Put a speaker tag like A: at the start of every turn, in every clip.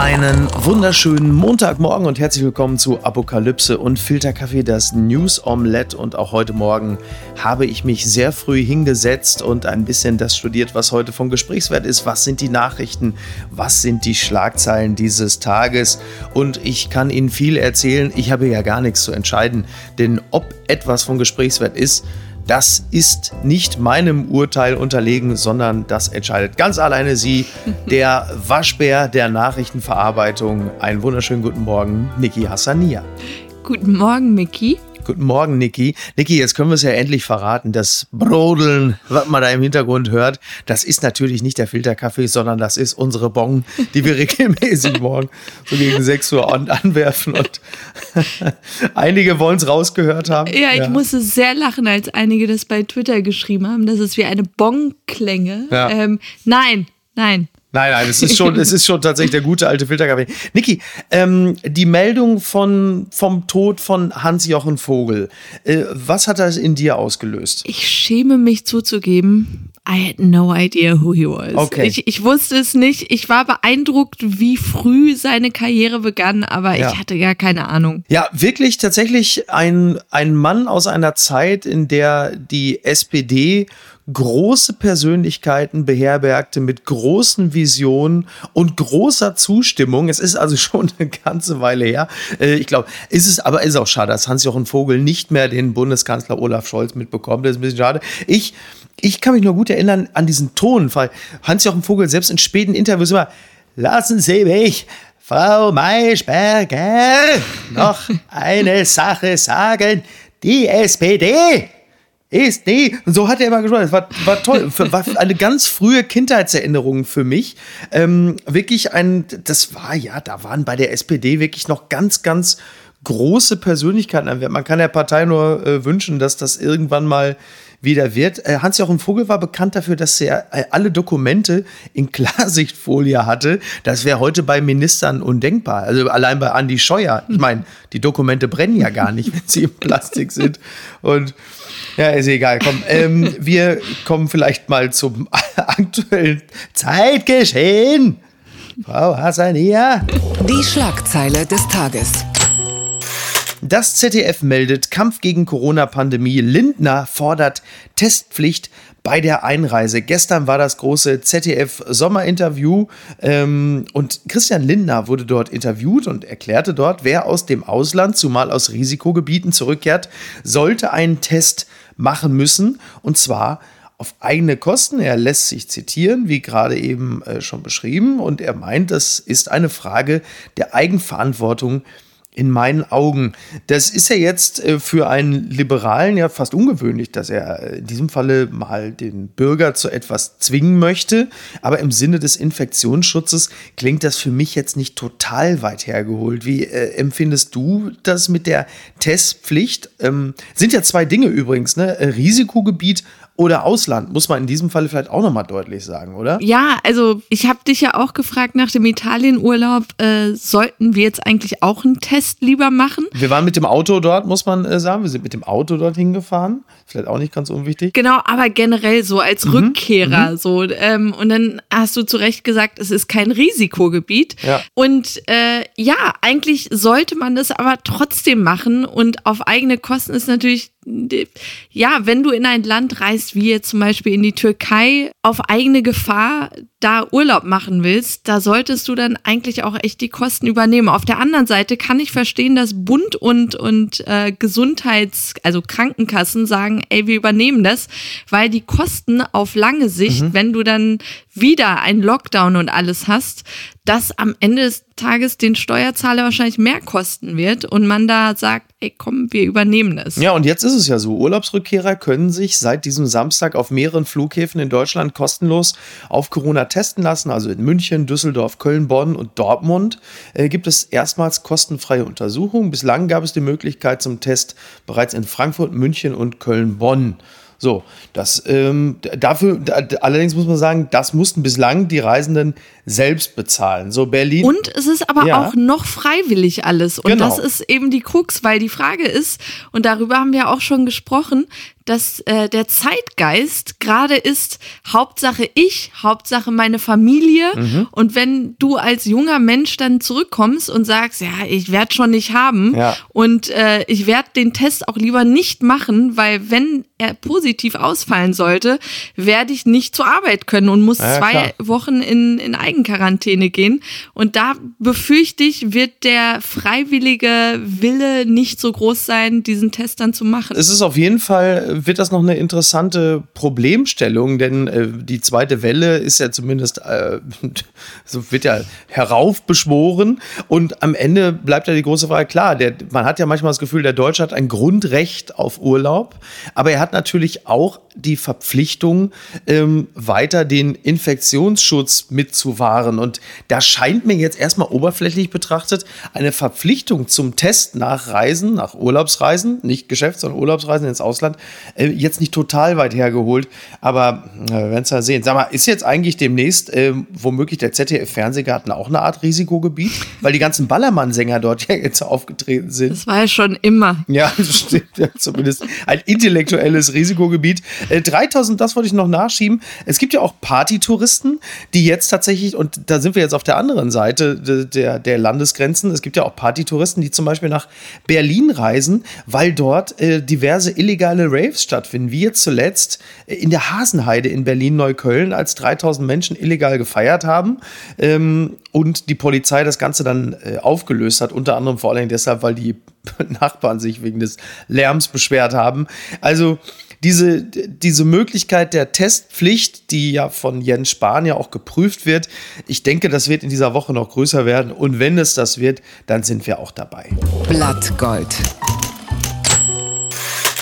A: Einen wunderschönen Montagmorgen und herzlich willkommen zu Apokalypse und Filterkaffee, das News Omelette. Und auch heute Morgen habe ich mich sehr früh hingesetzt und ein bisschen das studiert, was heute von Gesprächswert ist. Was sind die Nachrichten? Was sind die Schlagzeilen dieses Tages? Und ich kann Ihnen viel erzählen. Ich habe ja gar nichts zu entscheiden, denn ob etwas von Gesprächswert ist, das ist nicht meinem Urteil unterlegen, sondern das entscheidet ganz alleine sie, der Waschbär der Nachrichtenverarbeitung. Einen wunderschönen guten Morgen, Niki Hassania.
B: Guten Morgen, Miki.
A: Guten Morgen, Niki. Niki, jetzt können wir es ja endlich verraten. Das Brodeln, was man da im Hintergrund hört, das ist natürlich nicht der Filterkaffee, sondern das ist unsere Bon, die wir regelmäßig morgen so gegen 6 Uhr an anwerfen. Und einige wollen es rausgehört haben.
B: Ja, ich ja. musste sehr lachen, als einige das bei Twitter geschrieben haben, dass es wie eine Bon-Klänge. Ja. Ähm, nein, nein.
A: Nein, nein, es ist schon, es ist schon tatsächlich der gute alte Filterkaffee. Niki, ähm, die Meldung von, vom Tod von Hans-Jochen Vogel, äh, was hat das in dir ausgelöst?
B: Ich schäme mich zuzugeben, I had no idea who he was. Okay. Ich, ich wusste es nicht. Ich war beeindruckt, wie früh seine Karriere begann, aber ja. ich hatte gar keine Ahnung.
A: Ja, wirklich tatsächlich ein, ein Mann aus einer Zeit, in der die SPD große Persönlichkeiten beherbergte mit großen Visionen und großer Zustimmung. Es ist also schon eine ganze Weile her. Äh, ich glaube, ist es aber ist auch schade, dass Hans-Jochen Vogel nicht mehr den Bundeskanzler Olaf Scholz mitbekommt. Das ist ein bisschen schade. Ich, ich kann mich nur gut erinnern an diesen Ton, weil Hans-Jochen Vogel selbst in späten Interviews immer, lassen Sie mich Frau Maischberger noch eine Sache sagen. Die SPD ist. Und so hat er immer gesprochen. Das war, war toll. War eine ganz frühe Kindheitserinnerung für mich. Ähm, wirklich ein, das war ja, da waren bei der SPD wirklich noch ganz, ganz große Persönlichkeiten. Man kann der Partei nur äh, wünschen, dass das irgendwann mal wieder wird. Äh, Hans-Jochen Vogel war bekannt dafür, dass er äh, alle Dokumente in Klarsichtfolie hatte. Das wäre heute bei Ministern undenkbar. Also allein bei Andy Scheuer. Ich meine, die Dokumente brennen ja gar nicht, wenn sie in Plastik sind. Und ja, ist egal. Komm, ähm, wir kommen vielleicht mal zum aktuellen Zeitgeschehen. Frau Hassania.
C: Die Schlagzeile des Tages.
A: Das ZDF meldet Kampf gegen Corona-Pandemie. Lindner fordert Testpflicht bei der Einreise. Gestern war das große ZDF-Sommerinterview ähm, und Christian Lindner wurde dort interviewt und erklärte dort, wer aus dem Ausland, zumal aus Risikogebieten zurückkehrt, sollte einen Test machen müssen und zwar auf eigene Kosten. Er lässt sich zitieren, wie gerade eben äh, schon beschrieben, und er meint, das ist eine Frage der Eigenverantwortung in meinen Augen. Das ist ja jetzt äh, für einen Liberalen ja fast ungewöhnlich, dass er äh, in diesem Falle mal den Bürger zu etwas zwingen möchte. Aber im Sinne des Infektionsschutzes klingt das für mich jetzt nicht total weit hergeholt. Wie äh, empfindest du das mit der Testpflicht? Ähm, sind ja zwei Dinge übrigens, ne? Risikogebiet oder Ausland, muss man in diesem Fall vielleicht auch nochmal deutlich sagen, oder?
B: Ja, also ich habe dich ja auch gefragt nach dem Italienurlaub, äh, sollten wir jetzt eigentlich auch einen Test lieber machen?
A: Wir waren mit dem Auto dort, muss man äh, sagen. Wir sind mit dem Auto dorthin gefahren. Vielleicht auch nicht ganz unwichtig.
B: Genau, aber generell so als mhm. Rückkehrer. Mhm. So, ähm, und dann hast du zu Recht gesagt, es ist kein Risikogebiet. Ja. Und äh, ja, eigentlich sollte man das aber trotzdem machen. Und auf eigene Kosten ist natürlich ja, wenn du in ein Land reist, wie jetzt zum Beispiel in die Türkei, auf eigene Gefahr da Urlaub machen willst, da solltest du dann eigentlich auch echt die Kosten übernehmen. Auf der anderen Seite kann ich verstehen, dass Bund und, und äh, Gesundheits-, also Krankenkassen sagen, ey, wir übernehmen das, weil die Kosten auf lange Sicht, mhm. wenn du dann wieder ein Lockdown und alles hast, das am Ende des Tages den Steuerzahler wahrscheinlich mehr kosten wird und man da sagt, ey komm, wir übernehmen das.
A: Ja, und jetzt ist es ja so, Urlaubsrückkehrer können sich seit diesem Samstag auf mehreren Flughäfen in Deutschland kostenlos auf Corona testen lassen. Also in München, Düsseldorf, Köln, Bonn und Dortmund äh, gibt es erstmals kostenfreie Untersuchungen. Bislang gab es die Möglichkeit zum Test bereits in Frankfurt, München und Köln, Bonn. So, das ähm, dafür, da, allerdings muss man sagen, das mussten bislang die Reisenden selbst bezahlen. So Berlin.
B: Und es ist aber ja. auch noch freiwillig alles. Und genau. das ist eben die Krux, weil die Frage ist, und darüber haben wir auch schon gesprochen, dass äh, der Zeitgeist gerade ist, Hauptsache ich, Hauptsache meine Familie. Mhm. Und wenn du als junger Mensch dann zurückkommst und sagst, ja, ich werde schon nicht haben ja. und äh, ich werde den Test auch lieber nicht machen, weil wenn er positiv ausfallen sollte, werde ich nicht zur Arbeit können und muss ja, zwei klar. Wochen in, in Eigenquarantäne gehen. Und da befürchte ich, wird der freiwillige Wille nicht so groß sein, diesen Test dann zu machen.
A: Es ist auf jeden Fall, wird das noch eine interessante Problemstellung, denn äh, die zweite Welle ist ja zumindest, äh, so wird ja heraufbeschworen und am Ende bleibt ja die große Frage, klar, der, man hat ja manchmal das Gefühl, der Deutsche hat ein Grundrecht auf Urlaub, aber er hat natürlich auch die Verpflichtung, ähm, weiter den Infektionsschutz mitzuwahren. Und da scheint mir jetzt erstmal oberflächlich betrachtet eine Verpflichtung zum Test nach Reisen, nach Urlaubsreisen, nicht Geschäfts-, sondern Urlaubsreisen ins Ausland, äh, jetzt nicht total weit hergeholt. Aber äh, wir werden es ja sehen. Sag mal, ist jetzt eigentlich demnächst äh, womöglich der ZDF-Fernsehgarten auch eine Art Risikogebiet? Weil die ganzen Ballermann-Sänger dort ja jetzt aufgetreten sind.
B: Das war ja schon immer.
A: Ja, das stimmt. Ja, zumindest ein intellektuelles Risikogebiet. 3000, äh, das wollte ich noch nachschieben. Es gibt ja auch Partytouristen, die jetzt tatsächlich, und da sind wir jetzt auf der anderen Seite der, der Landesgrenzen, es gibt ja auch Partytouristen, die zum Beispiel nach Berlin reisen, weil dort äh, diverse illegale Raves stattfinden. Wie jetzt zuletzt äh, in der Hasenheide in Berlin-Neukölln, als 3000 Menschen illegal gefeiert haben ähm, und die Polizei das Ganze dann äh, aufgelöst hat, unter anderem vor allem deshalb, weil die Nachbarn sich wegen des Lärms beschwert haben. Also diese, diese Möglichkeit der Testpflicht, die ja von Jens Spahn ja auch geprüft wird, ich denke, das wird in dieser Woche noch größer werden. Und wenn es das wird, dann sind wir auch dabei.
C: Blattgold.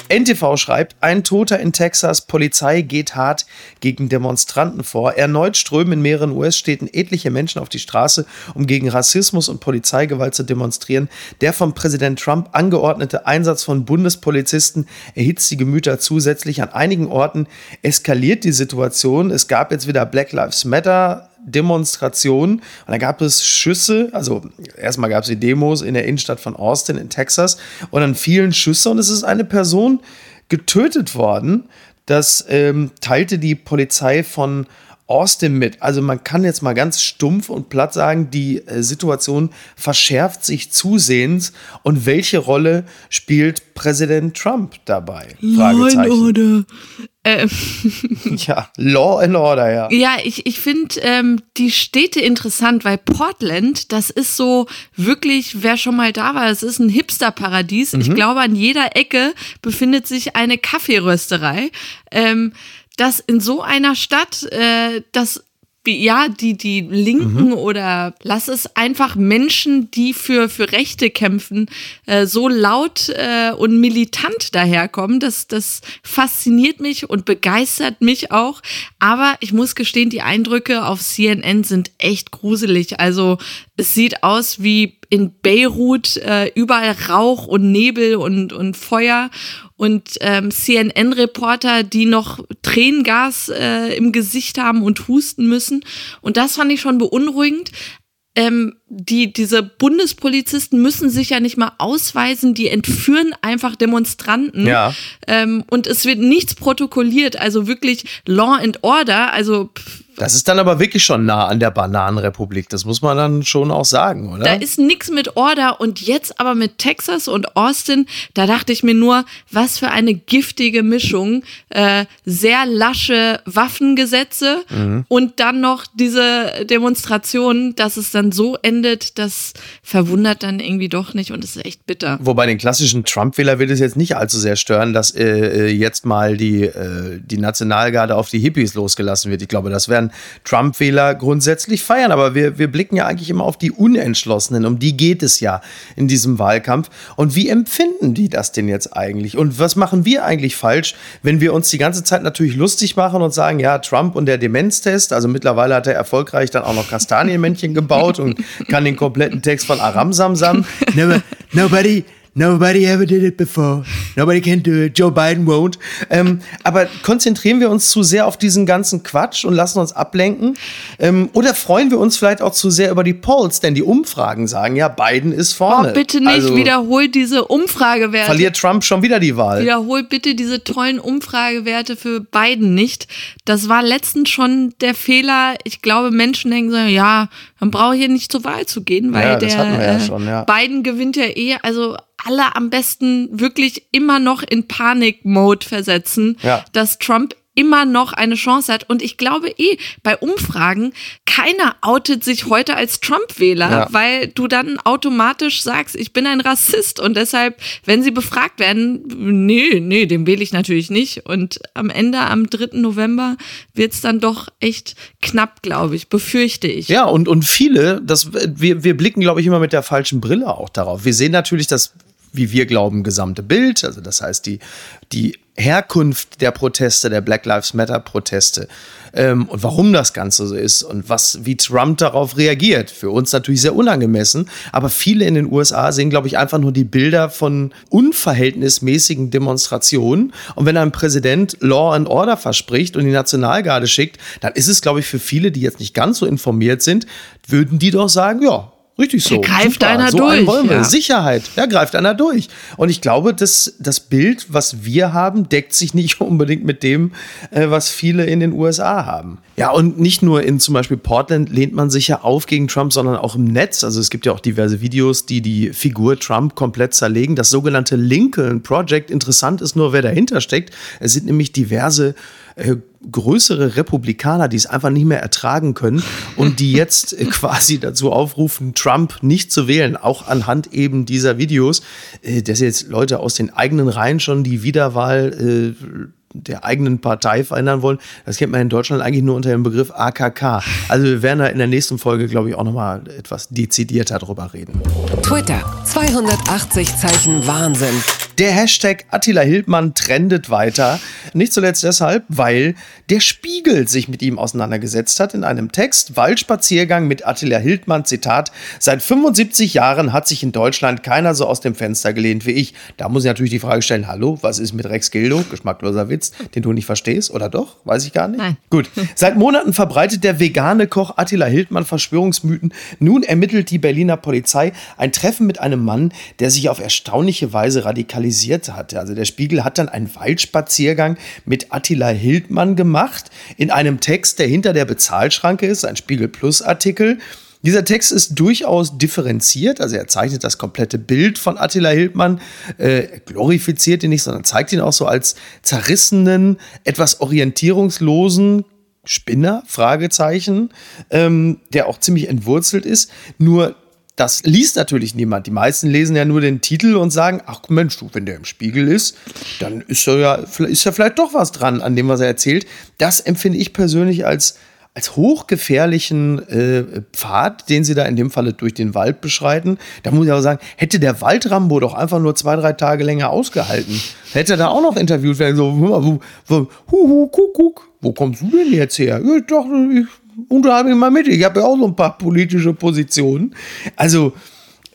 A: NTV schreibt, ein Toter in Texas, Polizei geht hart gegen Demonstranten vor. Erneut strömen in mehreren US-Städten etliche Menschen auf die Straße, um gegen Rassismus und Polizeigewalt zu demonstrieren. Der von Präsident Trump angeordnete Einsatz von Bundespolizisten erhitzt die Gemüter zusätzlich. An einigen Orten eskaliert die Situation. Es gab jetzt wieder Black Lives Matter Demonstrationen und da gab es Schüsse, also erstmal gab es die Demos in der Innenstadt von Austin in Texas und dann fielen Schüsse und es ist eine Person getötet worden. Das ähm, teilte die Polizei von Austin mit. Also man kann jetzt mal ganz stumpf und platt sagen, die äh, Situation verschärft sich zusehends. Und welche Rolle spielt Präsident Trump dabei?
B: Fragezeichen.
A: Ähm. Ja, Law and Order, ja.
B: Ja, ich, ich finde ähm, die Städte interessant, weil Portland, das ist so wirklich, wer schon mal da war, das ist ein Hipster-Paradies. Mhm. Ich glaube, an jeder Ecke befindet sich eine Kaffeerösterei. Ähm, dass in so einer Stadt äh, das ja, die, die Linken mhm. oder lass es einfach Menschen, die für, für Rechte kämpfen, äh, so laut äh, und militant daherkommen. Das, das fasziniert mich und begeistert mich auch. Aber ich muss gestehen, die Eindrücke auf CNN sind echt gruselig. Also es sieht aus wie in Beirut, äh, überall Rauch und Nebel und, und Feuer und ähm, CNN-Reporter, die noch Tränengas äh, im Gesicht haben und husten müssen. Und das fand ich schon beunruhigend. Ähm, die, diese Bundespolizisten müssen sich ja nicht mal ausweisen, die entführen einfach Demonstranten.
A: Ja.
B: Ähm, und es wird nichts protokolliert, also wirklich Law and Order, also pff,
A: das ist dann aber wirklich schon nah an der Bananenrepublik. Das muss man dann schon auch sagen, oder?
B: Da ist nichts mit Order und jetzt aber mit Texas und Austin, da dachte ich mir nur, was für eine giftige Mischung. Äh, sehr lasche Waffengesetze mhm. und dann noch diese Demonstrationen, dass es dann so endet, das verwundert dann irgendwie doch nicht und ist echt bitter.
A: Wobei den klassischen Trump-Wähler wird es jetzt nicht allzu sehr stören, dass äh, äh jetzt mal die, äh, die Nationalgarde auf die Hippies losgelassen wird. Ich glaube, das Trump-Wähler grundsätzlich feiern. Aber wir, wir blicken ja eigentlich immer auf die Unentschlossenen. Um die geht es ja in diesem Wahlkampf. Und wie empfinden die das denn jetzt eigentlich? Und was machen wir eigentlich falsch, wenn wir uns die ganze Zeit natürlich lustig machen und sagen, ja, Trump und der Demenztest, also mittlerweile hat er erfolgreich dann auch noch Kastanienmännchen gebaut und kann den kompletten Text von Aram Samsam. Nobody Nobody ever did it before. Nobody can do it. Joe Biden won't. Ähm, aber konzentrieren wir uns zu sehr auf diesen ganzen Quatsch und lassen uns ablenken? Ähm, oder freuen wir uns vielleicht auch zu sehr über die Polls? Denn die Umfragen sagen ja, Biden ist vorne.
B: Oh, bitte nicht, also, wiederholt diese Umfragewerte.
A: Verliert Trump schon wieder die Wahl.
B: Wiederholt bitte diese tollen Umfragewerte für Biden nicht. Das war letztens schon der Fehler. Ich glaube, Menschen denken so, ja, man braucht hier nicht zur Wahl zu gehen, weil ja, der ja äh, schon, ja. Biden gewinnt ja eh. Also alle am besten wirklich immer noch in Panik-Mode versetzen, ja. dass Trump immer noch eine Chance hat. Und ich glaube eh, bei Umfragen, keiner outet sich heute als Trump-Wähler, ja. weil du dann automatisch sagst, ich bin ein Rassist. Und deshalb, wenn sie befragt werden, nee, nee, den wähle ich natürlich nicht. Und am Ende, am 3. November, wird es dann doch echt knapp, glaube ich, befürchte ich.
A: Ja, und, und viele, das, wir, wir blicken, glaube ich, immer mit der falschen Brille auch darauf. Wir sehen natürlich das wie wir glauben, gesamte Bild. Also das heißt, die, die Herkunft der Proteste, der Black Lives Matter Proteste ähm, und warum das Ganze so ist und was, wie Trump darauf reagiert. Für uns natürlich sehr unangemessen, aber viele in den USA sehen, glaube ich, einfach nur die Bilder von unverhältnismäßigen Demonstrationen. Und wenn ein Präsident Law and Order verspricht und die Nationalgarde schickt, dann ist es, glaube ich, für viele, die jetzt nicht ganz so informiert sind, würden die doch sagen, ja, Richtig so.
B: Da greift Super. einer so durch.
A: Wollen wir. Ja. Sicherheit. Da greift einer durch. Und ich glaube, dass das Bild, was wir haben, deckt sich nicht unbedingt mit dem, äh, was viele in den USA haben. Ja, und nicht nur in zum Beispiel Portland lehnt man sich ja auf gegen Trump, sondern auch im Netz. Also es gibt ja auch diverse Videos, die die Figur Trump komplett zerlegen. Das sogenannte Lincoln Project. Interessant ist nur, wer dahinter steckt. Es sind nämlich diverse äh, größere Republikaner, die es einfach nicht mehr ertragen können und die jetzt äh, quasi dazu aufrufen, Trump nicht zu wählen, auch anhand eben dieser Videos, äh, dass jetzt Leute aus den eigenen Reihen schon die Wiederwahl äh, der eigenen Partei verändern wollen. Das kennt man in Deutschland eigentlich nur unter dem Begriff AKK. Also wir werden da in der nächsten Folge, glaube ich, auch nochmal etwas dezidierter drüber reden.
C: Twitter, 280 Zeichen Wahnsinn.
A: Der Hashtag Attila Hildmann trendet weiter. Nicht zuletzt deshalb, weil der Spiegel sich mit ihm auseinandergesetzt hat in einem Text. Waldspaziergang mit Attila Hildmann, Zitat. Seit 75 Jahren hat sich in Deutschland keiner so aus dem Fenster gelehnt wie ich. Da muss ich natürlich die Frage stellen, hallo, was ist mit Rex Gildo? Geschmackloser Witz, den du nicht verstehst, oder doch? Weiß ich gar nicht.
B: Nein.
A: Gut. Seit Monaten verbreitet der vegane Koch Attila Hildmann Verschwörungsmythen. Nun ermittelt die Berliner Polizei ein Treffen mit einem Mann, der sich auf erstaunliche Weise radikalisiert realisiert hatte. Also der Spiegel hat dann einen Waldspaziergang mit Attila Hildmann gemacht in einem Text, der hinter der Bezahlschranke ist, ein Spiegel Plus Artikel. Dieser Text ist durchaus differenziert, also er zeichnet das komplette Bild von Attila Hildmann, äh, glorifiziert ihn nicht, sondern zeigt ihn auch so als zerrissenen, etwas orientierungslosen Spinner, Fragezeichen, ähm, der auch ziemlich entwurzelt ist. Nur das liest natürlich niemand. Die meisten lesen ja nur den Titel und sagen, ach Mensch, du, wenn der im Spiegel ist, dann ist ja, ist ja vielleicht doch was dran an dem, was er erzählt. Das empfinde ich persönlich als, als hochgefährlichen äh, Pfad, den sie da in dem Falle durch den Wald beschreiten. Da muss ich auch sagen, hätte der Waldrambo doch einfach nur zwei, drei Tage länger ausgehalten, hätte er da auch noch interviewt werden, so, wo, wo, hu, hu, kuckuck, wo kommst du denn jetzt her? Ja, dachte, ich unterhalte mich mal mit. Ich habe ja auch so ein paar politische Positionen. Also,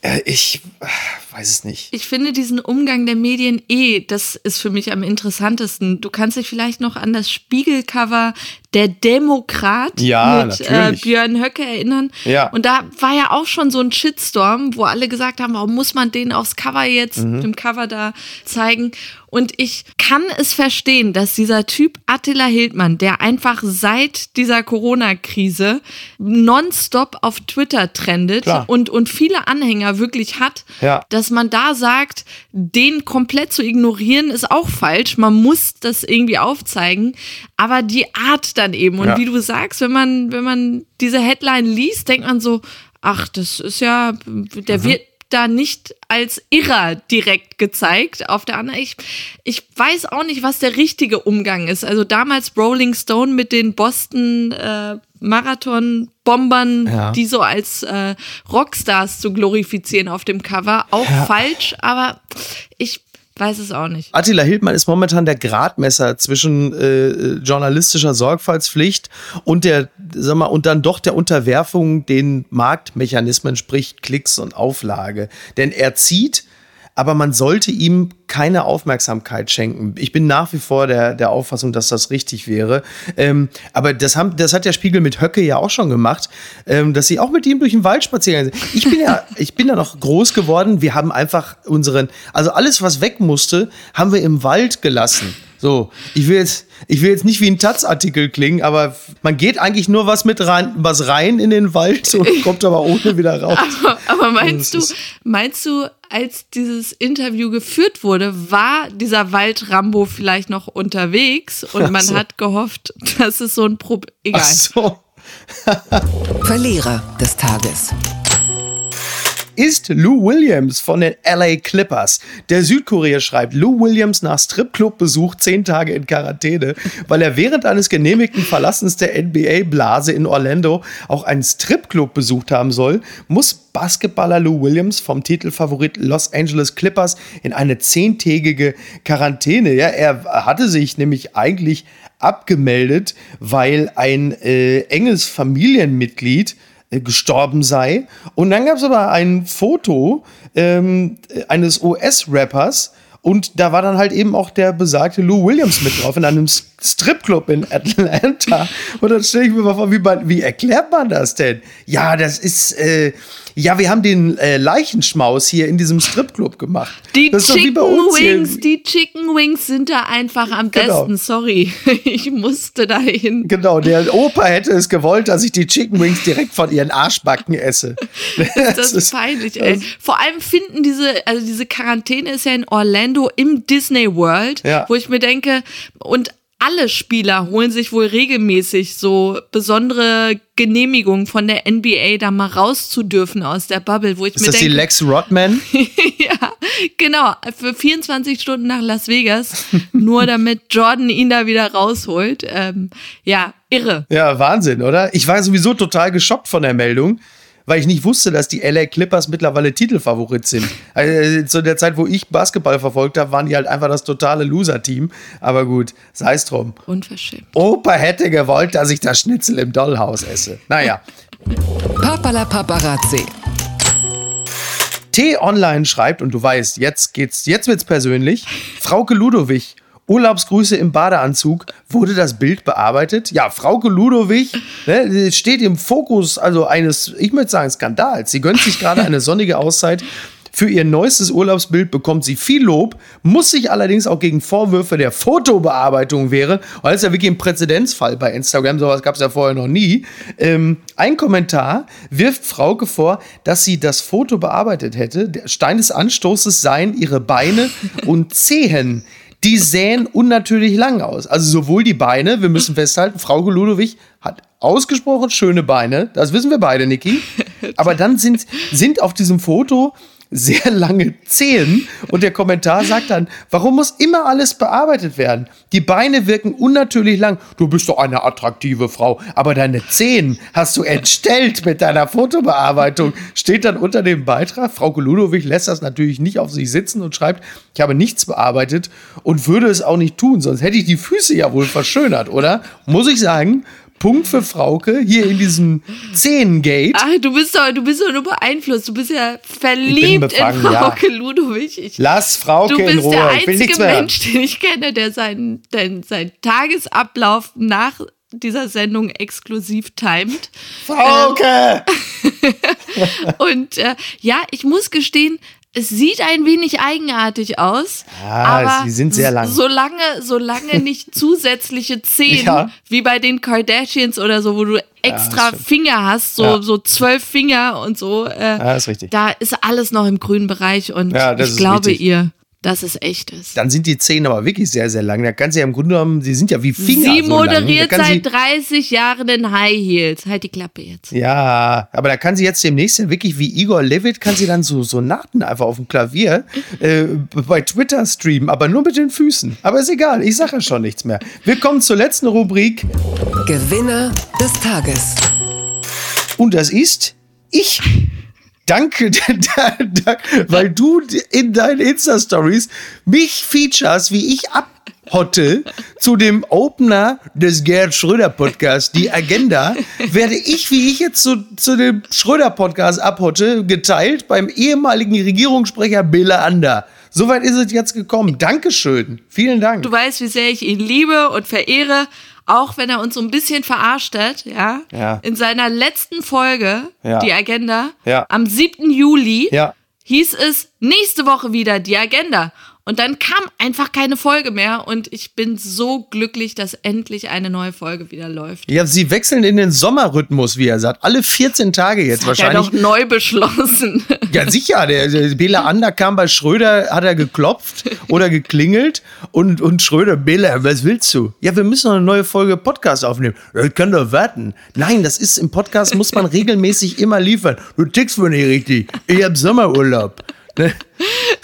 A: äh, ich äh, weiß es nicht.
B: Ich finde diesen Umgang der Medien eh, das ist für mich am interessantesten. Du kannst dich vielleicht noch an das Spiegelcover der Demokrat
A: ja,
B: mit äh, Björn Höcke erinnern.
A: Ja.
B: Und da war ja auch schon so ein Shitstorm, wo alle gesagt haben, warum muss man den aufs Cover jetzt, mhm. dem Cover da zeigen? Und ich kann es verstehen, dass dieser Typ Attila Hildmann, der einfach seit dieser Corona-Krise nonstop auf Twitter trendet und, und viele Anhänger wirklich hat,
A: ja.
B: dass man da sagt, den komplett zu ignorieren, ist auch falsch. Man muss das irgendwie aufzeigen. Aber die Art dann eben. Und ja. wie du sagst, wenn man, wenn man diese Headline liest, denkt man so, ach, das ist ja, der mhm. wird da nicht als Irrer direkt gezeigt. Auf der anderen, ich, ich weiß auch nicht, was der richtige Umgang ist. Also damals Rolling Stone mit den Boston äh, Marathon-Bombern, ja. die so als äh, Rockstars zu glorifizieren auf dem Cover, auch ja. falsch, aber ich Weiß es auch nicht.
A: Attila Hildmann ist momentan der Gradmesser zwischen äh, journalistischer Sorgfaltspflicht und der, sag mal, und dann doch der Unterwerfung den Marktmechanismen, sprich Klicks und Auflage. Denn er zieht aber man sollte ihm keine Aufmerksamkeit schenken. Ich bin nach wie vor der, der Auffassung, dass das richtig wäre. Ähm, aber das, haben, das hat der Spiegel mit Höcke ja auch schon gemacht, ähm, dass sie auch mit ihm durch den Wald spazieren. Ich bin ja, ich bin ja noch groß geworden. Wir haben einfach unseren, also alles, was weg musste, haben wir im Wald gelassen. So, ich will jetzt, ich will jetzt nicht wie ein Taz-Artikel klingen, aber man geht eigentlich nur was mit rein, was rein in den Wald und kommt aber ohne wieder raus.
B: Aber, aber meinst du, meinst du, als dieses Interview geführt wurde, war dieser Wald-Rambo vielleicht noch unterwegs und man so. hat gehofft, dass es so ein Problem. Egal. Ach so.
C: Verlierer des Tages
A: ist Lou Williams von den LA Clippers. Der Südkorea schreibt, Lou Williams nach Stripclub-Besuch zehn Tage in Quarantäne, weil er während eines genehmigten Verlassens der NBA-Blase in Orlando auch einen Stripclub besucht haben soll, muss Basketballer Lou Williams vom Titelfavorit Los Angeles Clippers in eine zehntägige Quarantäne. Ja, er hatte sich nämlich eigentlich abgemeldet, weil ein äh, enges Familienmitglied gestorben sei. Und dann gab es aber ein Foto ähm, eines US-Rappers, und da war dann halt eben auch der besagte Lou Williams mit drauf in einem Stripclub in Atlanta. Und dann stelle ich mir mal vor, wie, man, wie erklärt man das denn? Ja, das ist, äh, ja, wir haben den äh, Leichenschmaus hier in diesem Stripclub gemacht.
B: Die Chicken Wings, die Chicken Wings sind da einfach am genau. besten. Sorry, ich musste dahin.
A: Genau, der Opa hätte es gewollt, dass ich die Chicken Wings direkt von ihren Arschbacken esse.
B: das, das ist peinlich, ey. Vor allem finden diese, also diese Quarantäne ist ja in Orlando im Disney World, ja. wo ich mir denke, und alle Spieler holen sich wohl regelmäßig so besondere Genehmigungen von der NBA, da mal raus zu dürfen aus der Bubble, wo ich
A: Ist
B: mir
A: das
B: denke,
A: die Lex Rodman?
B: ja, genau, für 24 Stunden nach Las Vegas, nur damit Jordan ihn da wieder rausholt. Ähm, ja, irre.
A: Ja, Wahnsinn, oder? Ich war sowieso total geschockt von der Meldung weil ich nicht wusste, dass die LA Clippers mittlerweile Titelfavorit sind. Also, zu der Zeit, wo ich Basketball verfolgt habe, waren die halt einfach das totale Loser-Team. Aber gut, sei es drum.
B: Unverschämt.
A: Opa hätte gewollt, dass ich das Schnitzel im Dollhaus esse. Naja.
C: Papala Paparazzi.
A: T-Online schreibt, und du weißt, jetzt geht's, jetzt wird's persönlich. Frauke Ludowig Urlaubsgrüße im Badeanzug. Wurde das Bild bearbeitet? Ja, Frauke Ludowig ne, steht im Fokus also eines, ich möchte sagen, Skandals. Sie gönnt sich gerade eine sonnige Auszeit. Für ihr neuestes Urlaubsbild bekommt sie viel Lob, muss sich allerdings auch gegen Vorwürfe der Fotobearbeitung wehren. Und das ist ja wirklich ein Präzedenzfall bei Instagram, sowas gab es ja vorher noch nie. Ähm, ein Kommentar wirft Frauke vor, dass sie das Foto bearbeitet hätte. Der Stein des Anstoßes seien ihre Beine und Zehen die sähen unnatürlich lang aus. Also sowohl die Beine, wir müssen festhalten, Frau Ludowig hat ausgesprochen schöne Beine, das wissen wir beide, Niki. Aber dann sind, sind auf diesem Foto sehr lange Zehen. Und der Kommentar sagt dann, warum muss immer alles bearbeitet werden? Die Beine wirken unnatürlich lang. Du bist doch eine attraktive Frau, aber deine Zehen hast du entstellt mit deiner Fotobearbeitung. Steht dann unter dem Beitrag. Frau Ludowig lässt das natürlich nicht auf sich sitzen und schreibt, ich habe nichts bearbeitet und würde es auch nicht tun, sonst hätte ich die Füße ja wohl verschönert, oder? Muss ich sagen, Punkt für Frauke hier in diesem Zehengate.
B: Ach, du bist doch, du bist doch nur beeinflusst. Du bist ja verliebt befangen, in Frauke ja. Ludowig. Ich,
A: Lass Frauke in Ruhe.
B: Du bist der einzige Mensch, den ich kenne, der seinen, den, seinen Tagesablauf nach dieser Sendung exklusiv timet.
A: Frauke!
B: Und äh, ja, ich muss gestehen, es sieht ein wenig eigenartig aus. Ja, aber
A: sie sind sehr lang.
B: Solange, solange nicht zusätzliche Zehen, ja. wie bei den Kardashians oder so, wo du extra ja, Finger hast, so, so zwölf Finger und so. Äh,
A: ja, ist richtig.
B: Da ist alles noch im grünen Bereich und ich glaube richtig. ihr dass es echt ist.
A: Dann sind die Zähne aber wirklich sehr, sehr lang. Da kann sie ja im Grunde genommen, sie sind ja wie Finger.
B: Sie so moderiert seit 30 Jahren in High Heels. Halt die Klappe jetzt.
A: Ja, aber da kann sie jetzt demnächst wirklich wie Igor Levitt, kann sie dann so Sonaten einfach auf dem Klavier äh, bei Twitter streamen, aber nur mit den Füßen. Aber ist egal, ich sage ja schon nichts mehr. Wir kommen zur letzten Rubrik.
C: Gewinner des Tages.
A: Und das ist ich. Danke, weil du in deinen Insta-Stories mich features, wie ich Hotte zu dem Opener des Gerd Schröder Podcasts, die Agenda, werde ich, wie ich jetzt zu, zu dem Schröder Podcast abhotte, geteilt beim ehemaligen Regierungssprecher Bela Ander. Soweit ist es jetzt gekommen. Dankeschön. Vielen Dank.
B: Du weißt, wie sehr ich ihn liebe und verehre, auch wenn er uns so ein bisschen verarscht hat, ja.
A: Ja.
B: In seiner letzten Folge,
A: Ja.
B: die Agenda,
A: Ja.
B: am 7. Juli, hieß es nächste Woche wieder die Agenda. Und dann kam einfach keine Folge mehr und ich bin so glücklich, dass endlich eine neue Folge wieder läuft.
A: Ja, sie wechseln in den Sommerrhythmus, wie er sagt. Alle 14 Tage jetzt
B: Hat er
A: wahrscheinlich.
B: doch neu beschlossen.
A: Ja, sicher. Der, der Bela Ander kam bei Schröder, hat er geklopft oder geklingelt und, und Schröder, Bela, was willst du? Ja, wir müssen noch eine neue Folge Podcast aufnehmen. Das kann doch warten. Nein, das ist im Podcast, muss man regelmäßig immer liefern. Du tickst wohl nicht richtig. Ich hab Sommerurlaub. Ne?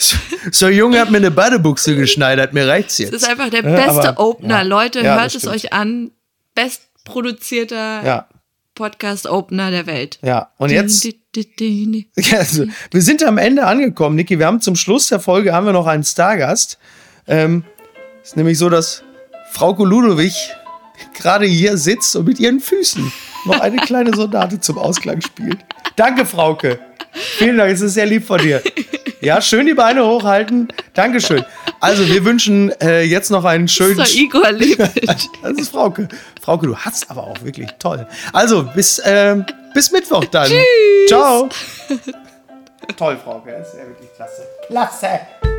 A: So, so ein Junge hat mir eine Badebuchse geschneidert, mir reicht's jetzt.
B: Das ist einfach der
A: Ja,
B: beste
A: aber-
B: Opener.
A: ja.
B: Leute,
A: Ja,
B: hört es
A: stimmt.
B: euch an. Bestproduzierter
A: Ja,
B: Podcast-Opener der Welt.
A: ja. Und jetzt, also, wir sind am Ende angekommen, Niki. Wir haben zum Schluss der Folge haben wir noch einen Stargast. Ähm, ist nämlich so, dass Frauke Ludowig gerade hier sitzt und mit ihren Füßen noch eine kleine Sonate zum Ausklang spielt. Danke, Frauke. Vielen Dank, es ist sehr lieb von dir. Ja, schön die Beine hochhalten. Dankeschön. Also, wir wünschen äh, jetzt noch einen schönen.
B: Das ist doch Igor.
A: Das ist Frauke. Frauke, du hast aber auch wirklich toll. Also, bis, ähm, bis Mittwoch dann. Ciao. toll, Frauke. Das ist ja wirklich klasse. Klasse.